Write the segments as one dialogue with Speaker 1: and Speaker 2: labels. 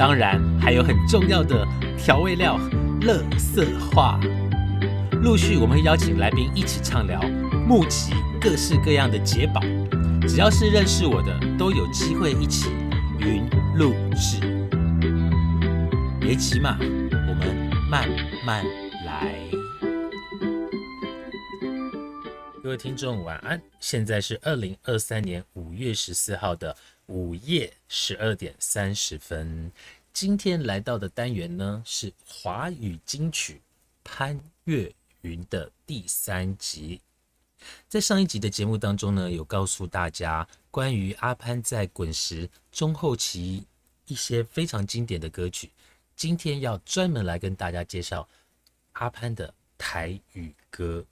Speaker 1: 当然还有很重要的调味料——乐色话。陆续我们会邀请来宾一起畅聊，募集各式各样的解宝。只要是认识我的，都有机会一起云录制。别急嘛，我们慢慢来。各位听众晚安，现在是二零二三年五月十四号的。午夜十二点三十分，今天来到的单元呢是华语金曲潘越云的第三集。在上一集的节目当中呢，有告诉大家关于阿潘在滚石中后期一些非常经典的歌曲。今天要专门来跟大家介绍阿潘的台语歌。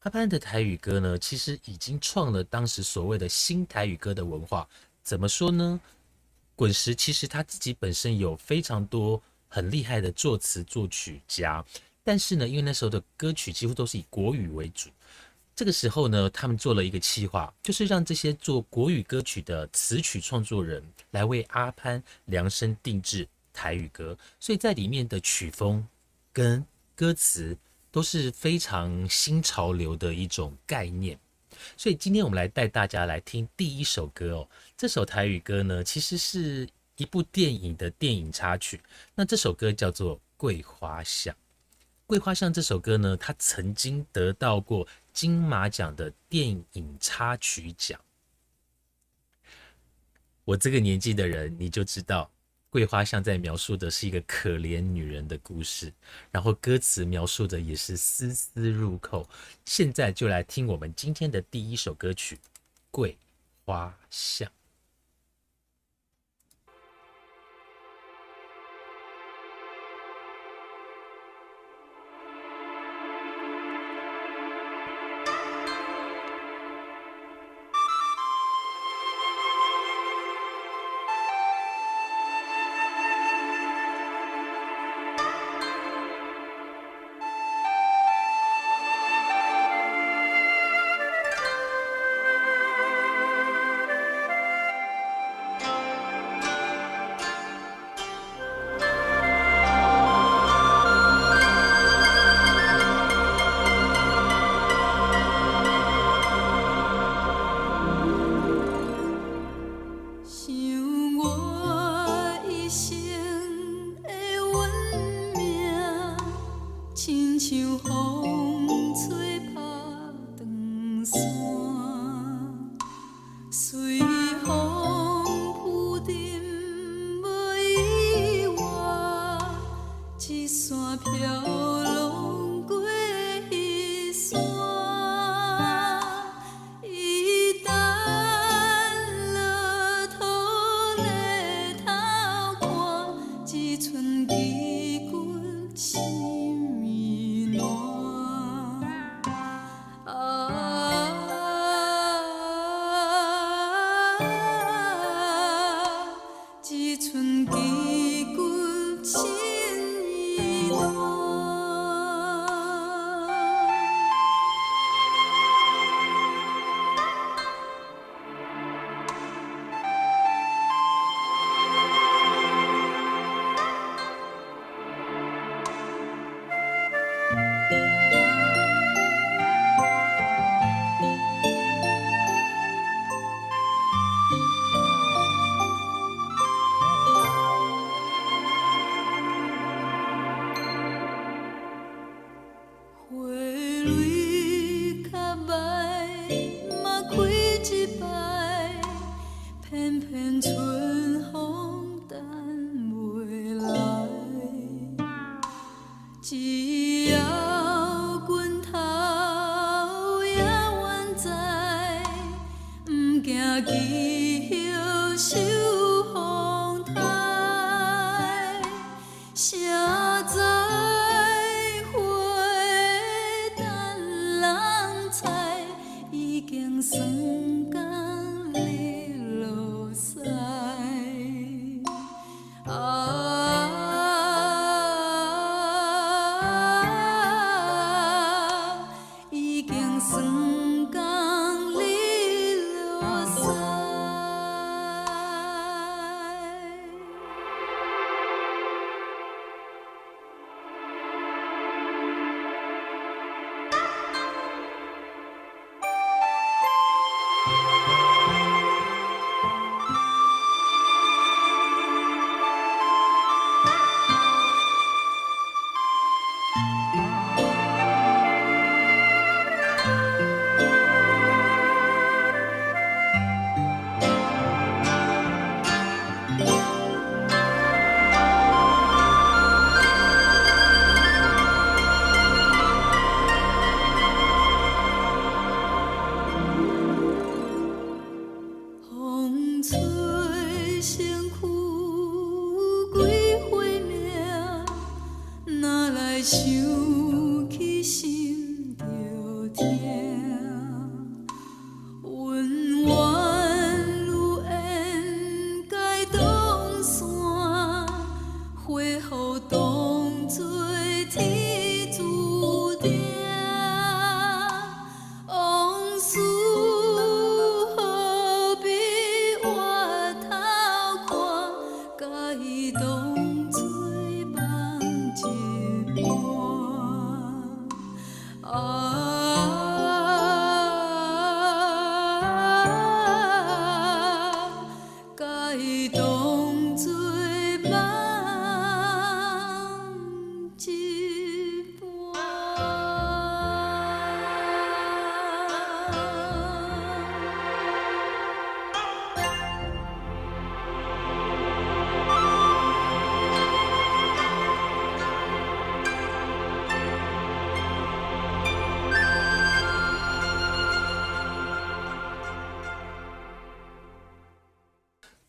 Speaker 1: 阿潘的台语歌呢，其实已经创了当时所谓的新台语歌的文化。怎么说呢？滚石其实他自己本身有非常多很厉害的作词作曲家，但是呢，因为那时候的歌曲几乎都是以国语为主，这个时候呢，他们做了一个企划，就是让这些做国语歌曲的词曲创作人来为阿潘量身定制台语歌，所以在里面的曲风跟歌词都是非常新潮流的一种概念。所以今天我们来带大家来听第一首歌哦。这首台语歌呢，其实是一部电影的电影插曲。那这首歌叫做《桂花巷》。《桂花巷》这首歌呢，它曾经得到过金马奖的电影插曲奖。我这个年纪的人，你就知道。桂花香在描述的是一个可怜女人的故事，然后歌词描述的也是丝丝入扣。现在就来听我们今天的第一首歌曲《桂花
Speaker 2: 香》。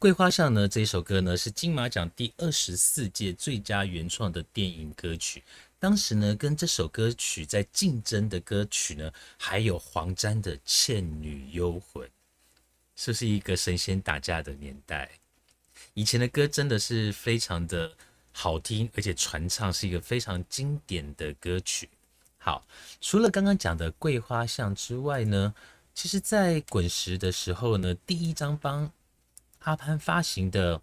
Speaker 2: 桂花巷呢，这一首歌呢是金马奖第二十四届最佳原创的电影歌曲。当时呢，跟这首歌曲在竞争的歌曲呢，还有黄沾的《倩女幽魂》，这是一个神仙打架的年代。以前的歌真的是非常的好听，而且传唱是一个非常经典的歌曲。好，除了刚刚讲的桂花巷之外呢，其实在滚石的时候呢，第一张帮阿潘发行的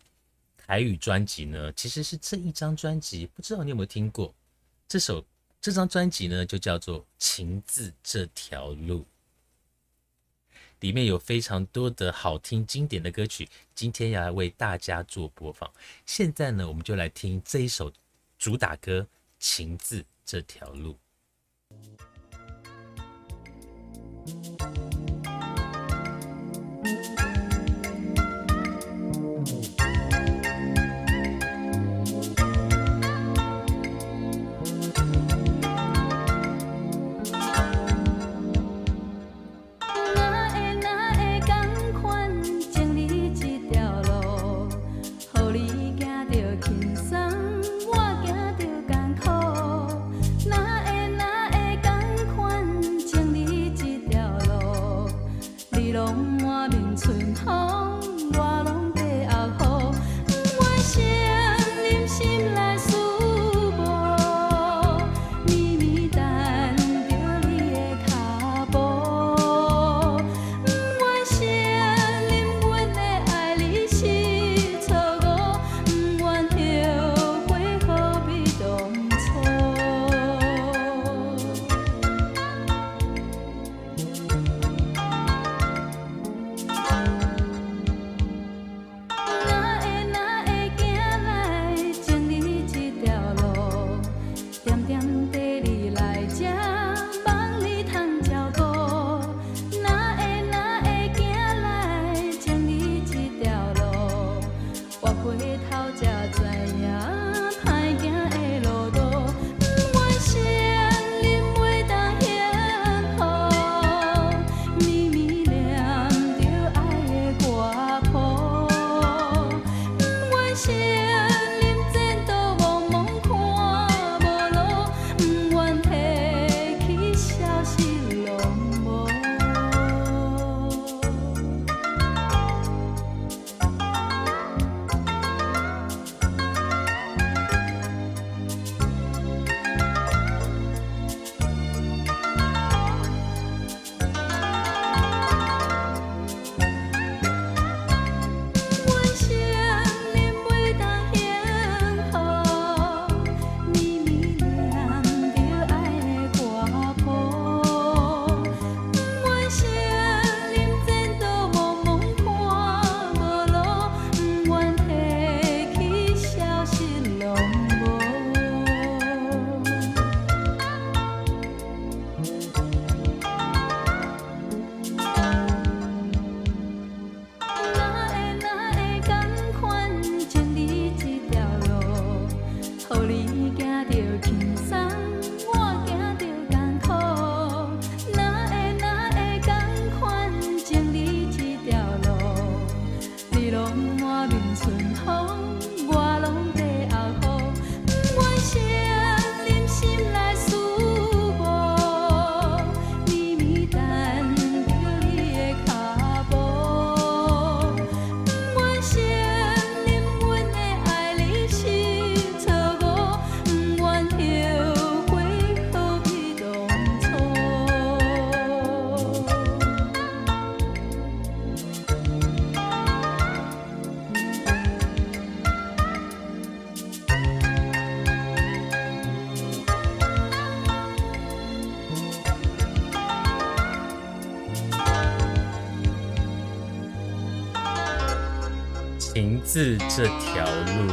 Speaker 2: 台语专辑呢，其实是这一张专辑，不知道你有没有听过？这首这张专辑呢，就叫做《情字这条路》，里面有非常多的好听经典的歌曲，今天要来为大家做播放。现在呢，我们就来听这一首主打歌《情字这条路》。
Speaker 1: 字这条路，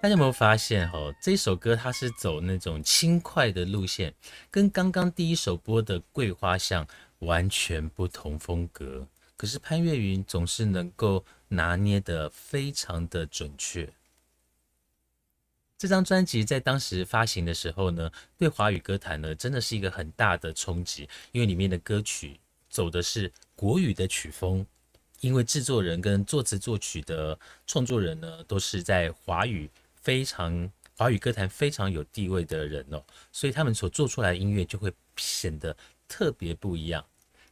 Speaker 1: 大家有没有发现哈？这首歌它是走那种轻快的路线，跟刚刚第一首播的《桂花巷》完全不同风格。可是潘越云总是能够拿捏的非常的准确。这张专辑在当时发行的时候呢，对华语歌坛呢真的是一个很大的冲击，因为里面的歌曲走的是国语的曲风，因为制作人跟作词作曲的创作人呢都是在华语非常华语歌坛非常有地位的人哦，所以他们所做出来的音乐就会显得特别不一样。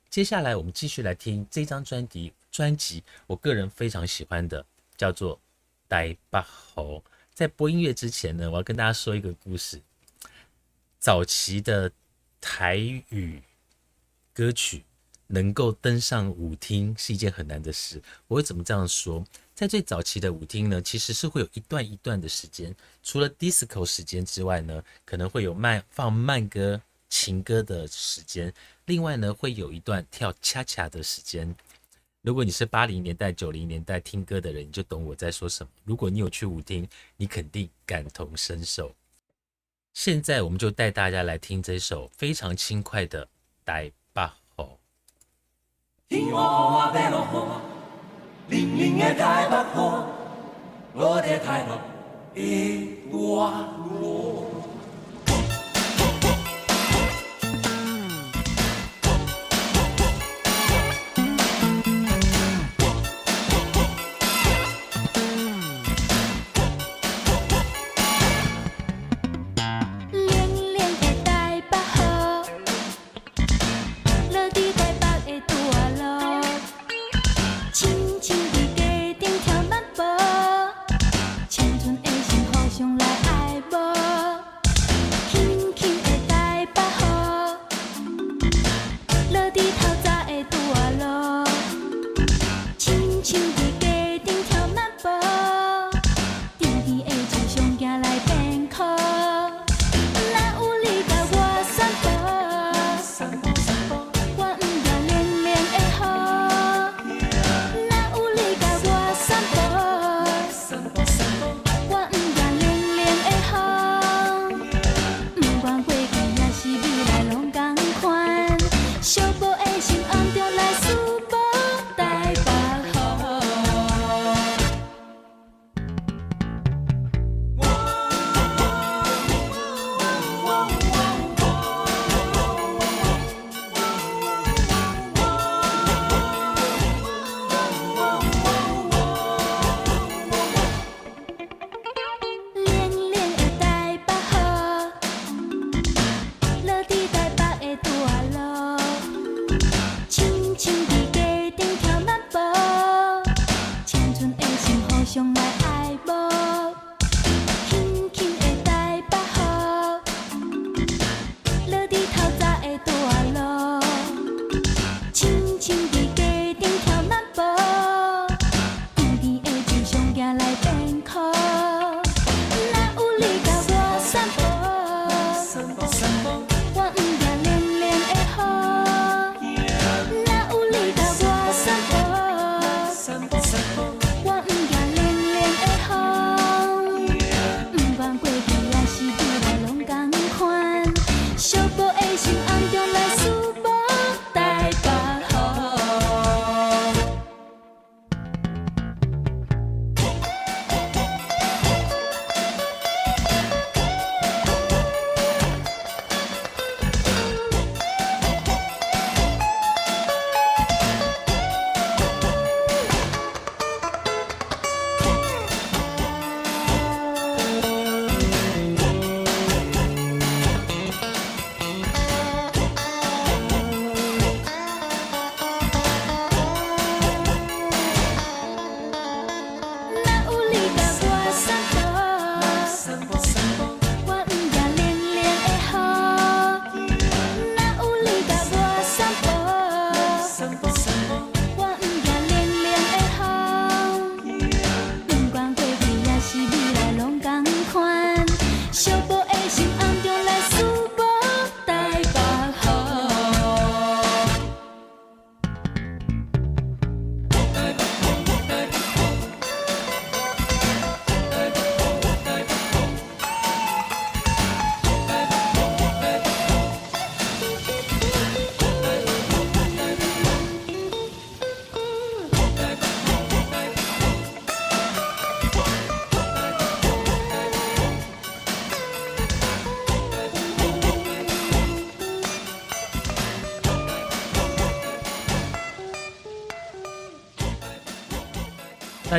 Speaker 1: 接下来我们继续来听这张专辑，专辑我个人非常喜欢的叫做《呆巴猴》。在播音乐之前呢，我要跟大家说一个故事。早期的台语歌曲能够登上舞厅是一件很难的事。我会怎么这样说？在最早期的舞厅呢，其实是会有一段一段的时间，除了 disco 时间之外呢，可能会有慢放慢歌、情歌的时间，另外呢，会有一段跳恰恰的时间。如果你是八零年代、九零年代听歌的人，你就懂我在说什么。如果你有去舞厅，你肯定感同身受。现在我们就带大家来听这首非常轻快的《Die 天黑，我欲落雨冷冷的台白雨，我的台北会偌冷。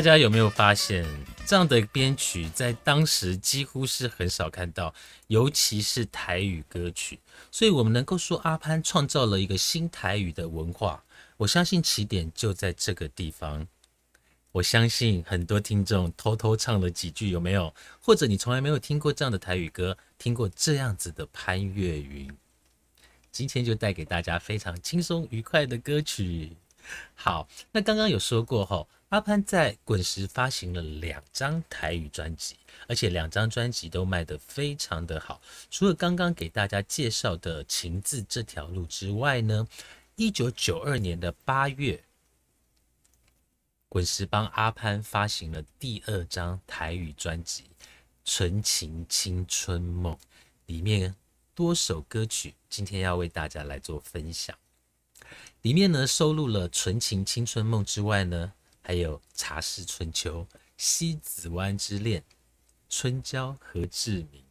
Speaker 1: 大家有没有发现，这样的编曲在当时几乎是很少看到，尤其是台语歌曲。所以，我们能够说阿潘创造了一个新台语的文化。我相信起点就在这个地方。我相信很多听众偷偷唱了几句，有没有？或者你从来没有听过这样的台语歌，听过这样子的潘越云？今天就带给大家非常轻松愉快的歌曲。好，那刚刚有说过哈，阿潘在滚石发行了两张台语专辑，而且两张专辑都卖得非常的好。除了刚刚给大家介绍的情字这条路之外呢，一九九二年的八月，滚石帮阿潘发行了第二张台语专辑《纯情青春梦》，里面多首歌曲，今天要为大家来做分享。里面呢收录了《纯情青春梦》之外呢，还有《茶室春秋》《西子湾之恋》《春娇》和志明。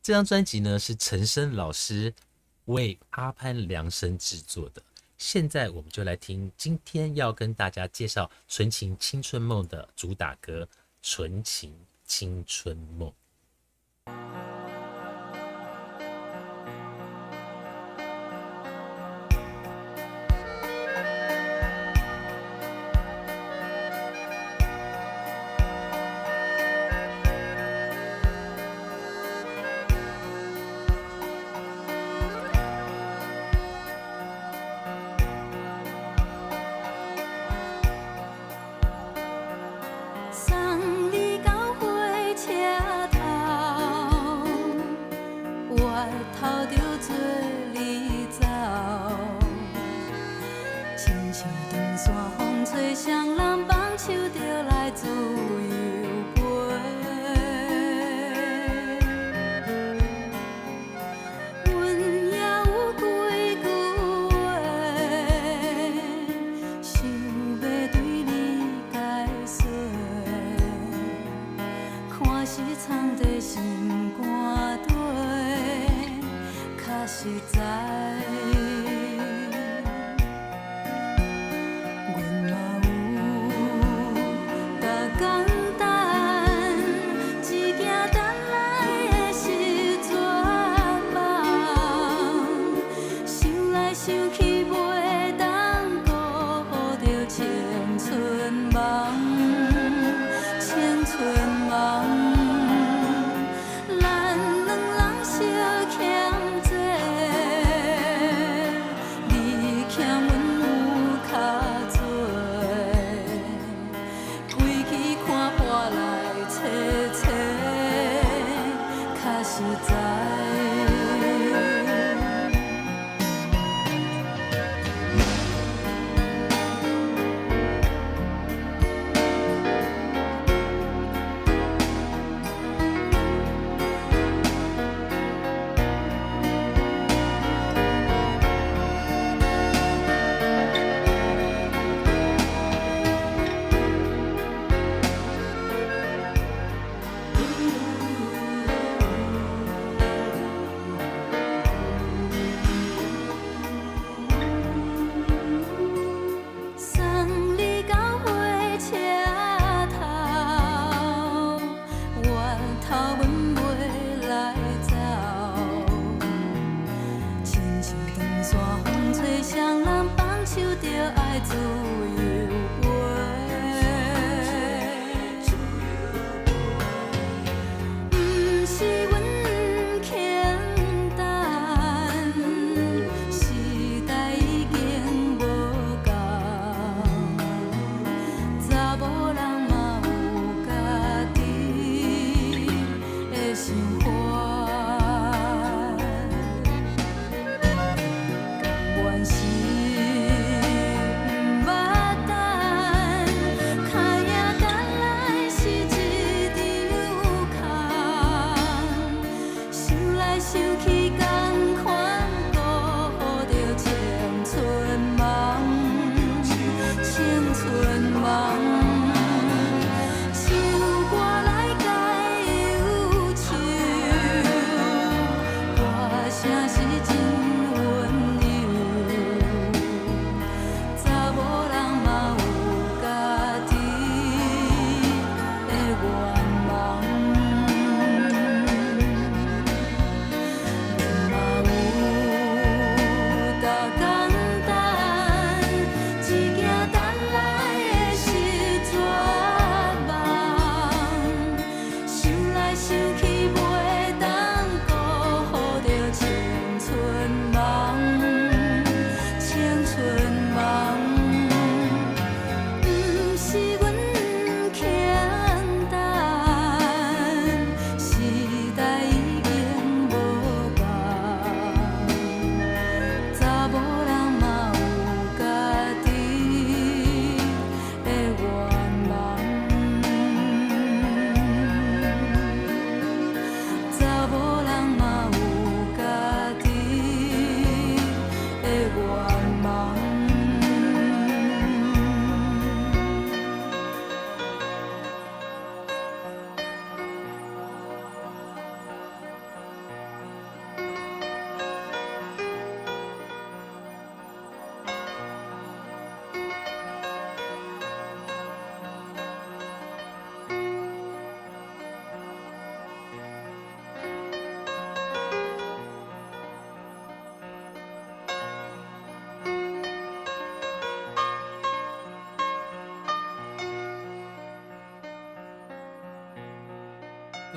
Speaker 1: 这张专辑呢是陈升老师为阿潘量身制作的。现在我们就来听今天要跟大家介绍《纯情青春梦》的主打歌《纯情青春梦》。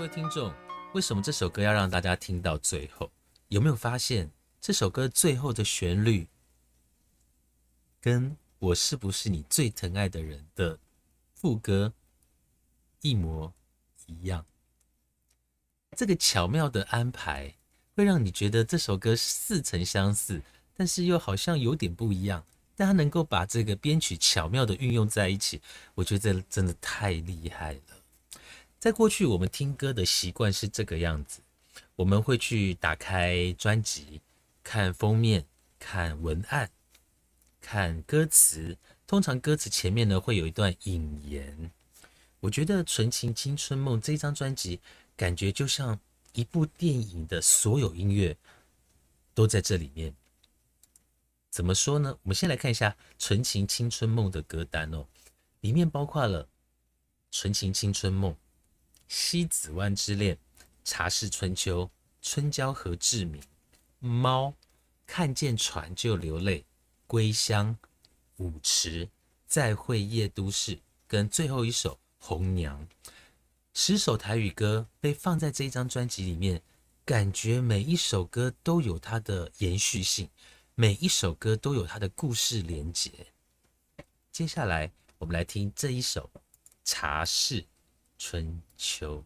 Speaker 2: 各位听众，为什么这首歌要让大家听到最后？有没有发现这首歌最后的旋律，跟我是不是你最疼爱的人的副歌一模一样？这个巧妙的安排，会让你觉得这首歌似曾相似，但是又好像有点不一样。但他能够把这个编曲巧妙的运用在一起，我觉得真的太厉害了。在过去，我们听歌的习惯是这个样子：我们会去打开专辑，看封面、看文案、看歌词。通常歌词前面呢会有一段引言。我觉得《纯情青春梦》这张专辑，感觉就像一部电影的所有音乐都在这里面。怎么说呢？我们先来看一下《纯情青春梦》的歌单哦，里面包括了《纯情青春梦》。西子湾之恋、茶室春秋、春娇和志明、猫、看见船就流泪、归乡、舞池、再会夜都市，跟最后一首红娘，十首台语歌被放在这一张专辑里面，感觉每一首歌都有它的延续性，每一首歌都有它的故事连结。接下来我们来听这一首茶室。春秋。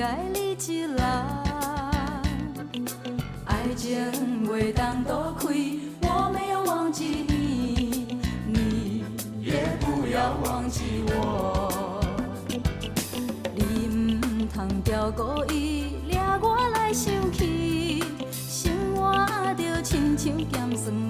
Speaker 1: 爱里一人。爱情
Speaker 2: 袂当开，我没有忘记你，你也不要忘记我。你唔通调故意，掠我。来生气，生活着亲像咸酸。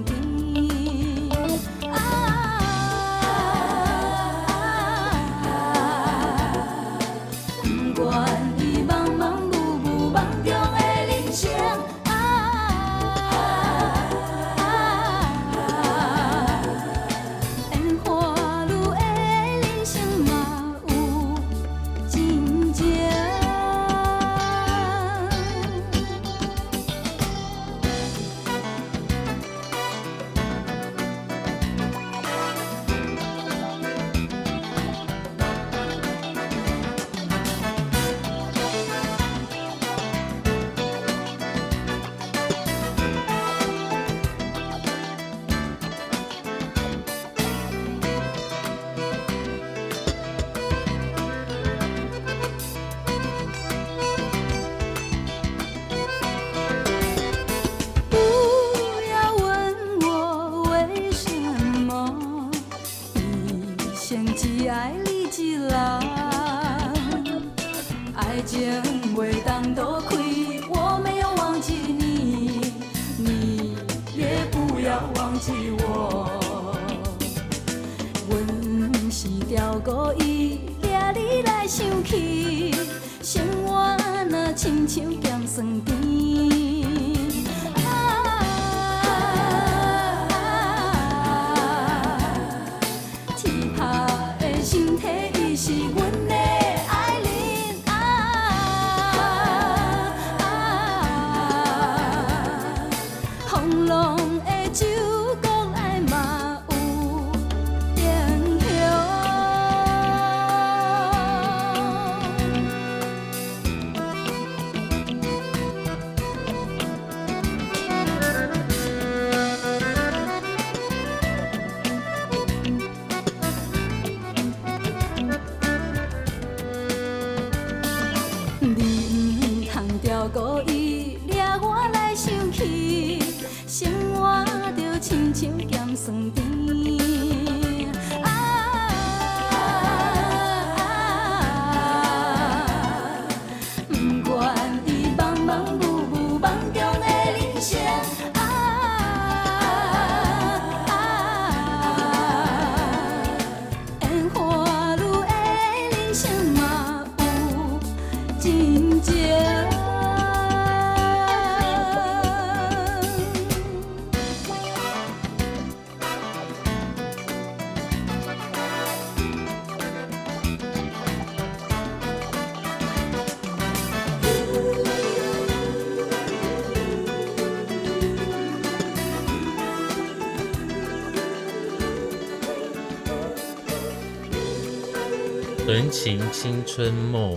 Speaker 1: 青春梦，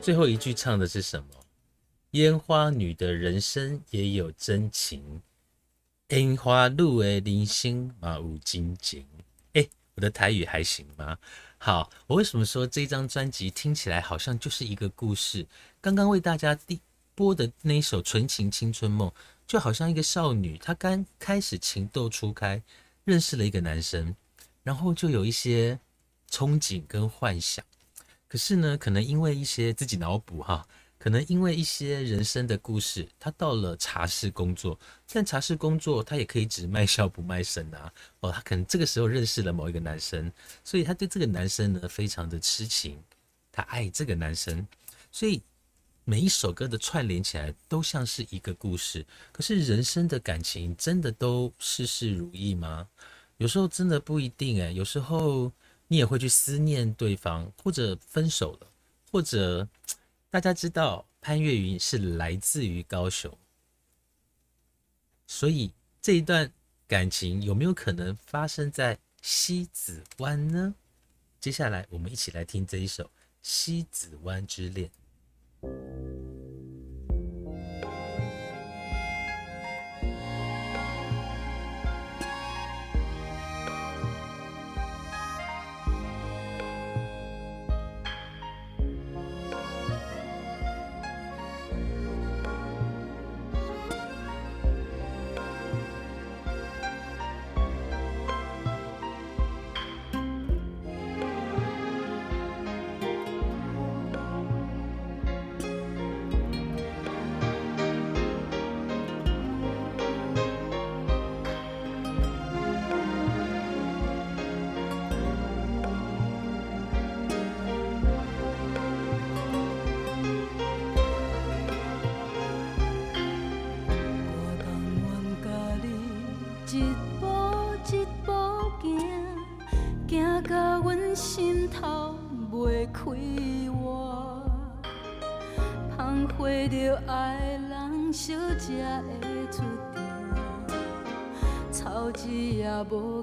Speaker 1: 最后一句唱的是什么？烟花女的人生也有真情，烟花路的人生嘛有真情。哎，我的台语还行吗？好，我为什么说这张专辑听起来好像就是一个故事？刚刚为大家第播的那一首《纯情青春梦》，就好像一个少女，她刚开始情窦初开，认识了一个男生，然后就有一些。憧憬跟幻想，可是呢，可能因为一些自己脑补哈，可能因为一些人生的故事，他到了茶室工作，但茶室工作他也可以只卖笑不卖身啊。哦，他可能这个时候认识了某一个男生，所以他对这个男生呢非常的痴情，他爱这个男生，所以每一首歌的串联起来都像是一个故事。可是人生的感情真的都事事如意吗？有时候真的不一定哎，有时候。你也会去思念对方，或者分手了，或者大家知道潘越云是来自于高雄，所以这一段感情有没有可能发生在西子湾呢？接下来我们一起来听这一首《西子湾之恋》。
Speaker 2: 爱人无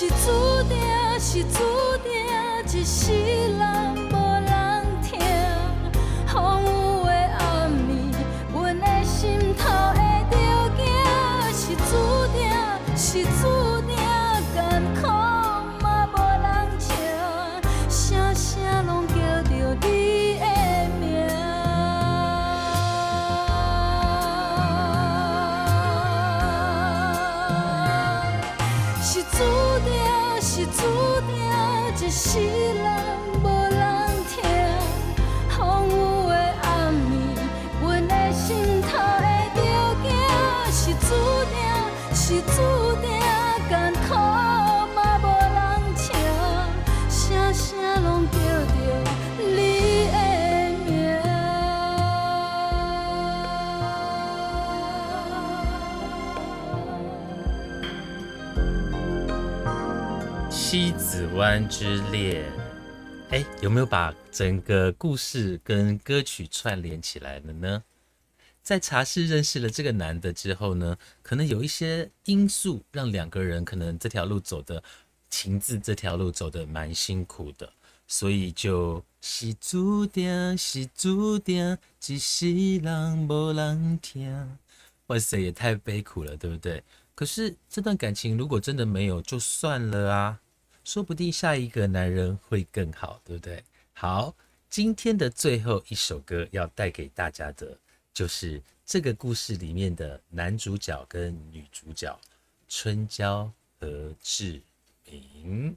Speaker 2: 是注定，是注定。湾之恋》。哎，有没有把整个故事跟歌曲串联起来了呢？在茶室认识了这个男的之后呢，可能有一些因素让两个人可能这条路走的情字这条路走的蛮辛苦的，所以就是注定，是注定，只是人无人听。哇塞，也太悲苦了，对不对？可是这段感情如果真的没有，就算了啊。说不定下一个男人会更好，对不对？好，今天的最后一首歌要带给大家的，就是这个故事里面的男主角跟女主角春娇和志明。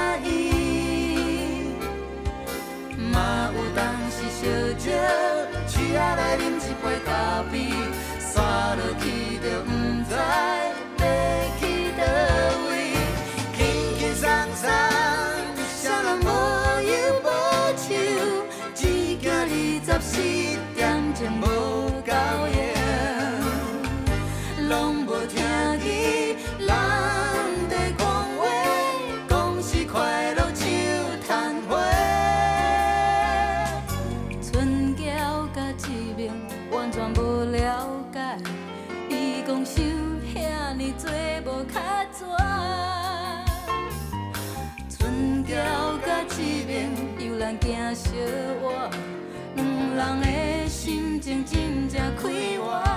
Speaker 2: 烧酒，手仔来饮一杯咖啡，散落去。两人的心情真正快活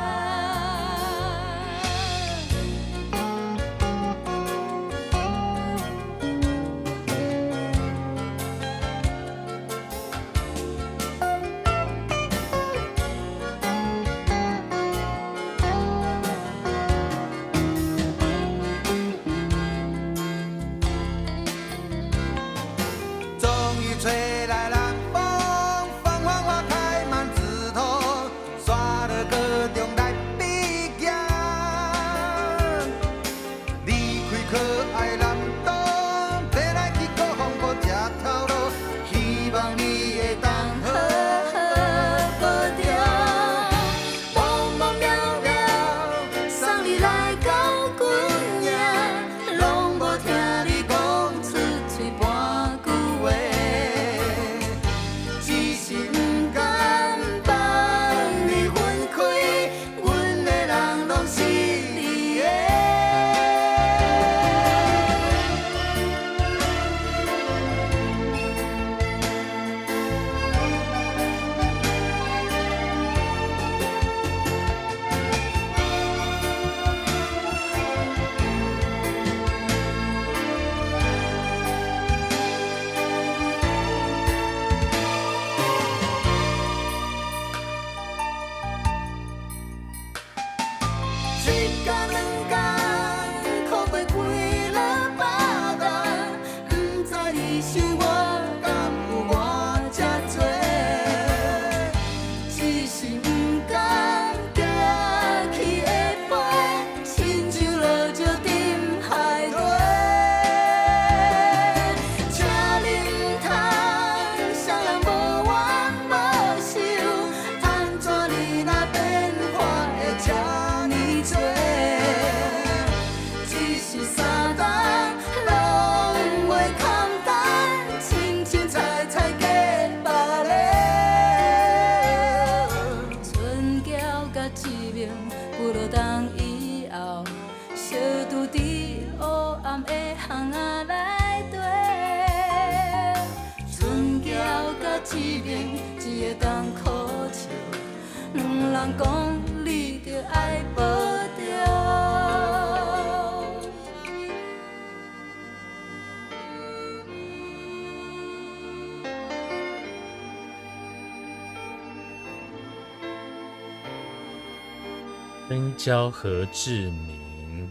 Speaker 1: 春娇和志明，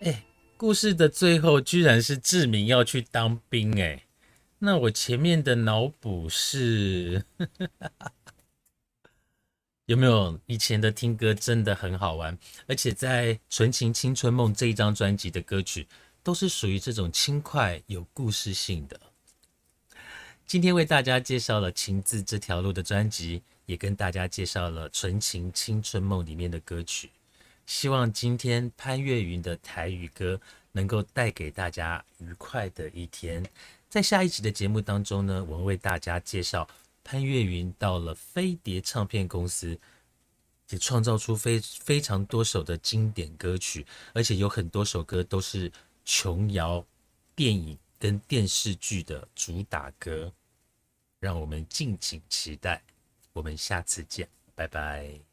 Speaker 1: 哎，故事的最后居然是志明要去当兵，哎，那我前面的脑补是，有没有以前的听歌真的很好玩？而且在《纯情青春梦》这一张专辑的歌曲，都是属于这种轻快有故事性的。今天为大家介绍了《情字这条路》的专辑。也跟大家介绍了《纯情青春梦》里面的歌曲，希望今天潘越云的台语歌能够带给大家愉快的一天。在下一集的节目当中呢，我们为大家介绍潘越云到了飞碟唱片公司，也创造出非非常多首的经典歌曲，而且有很多首歌都是琼瑶电影跟电视剧的主打歌，让我们敬请期待。我们下次见，拜拜。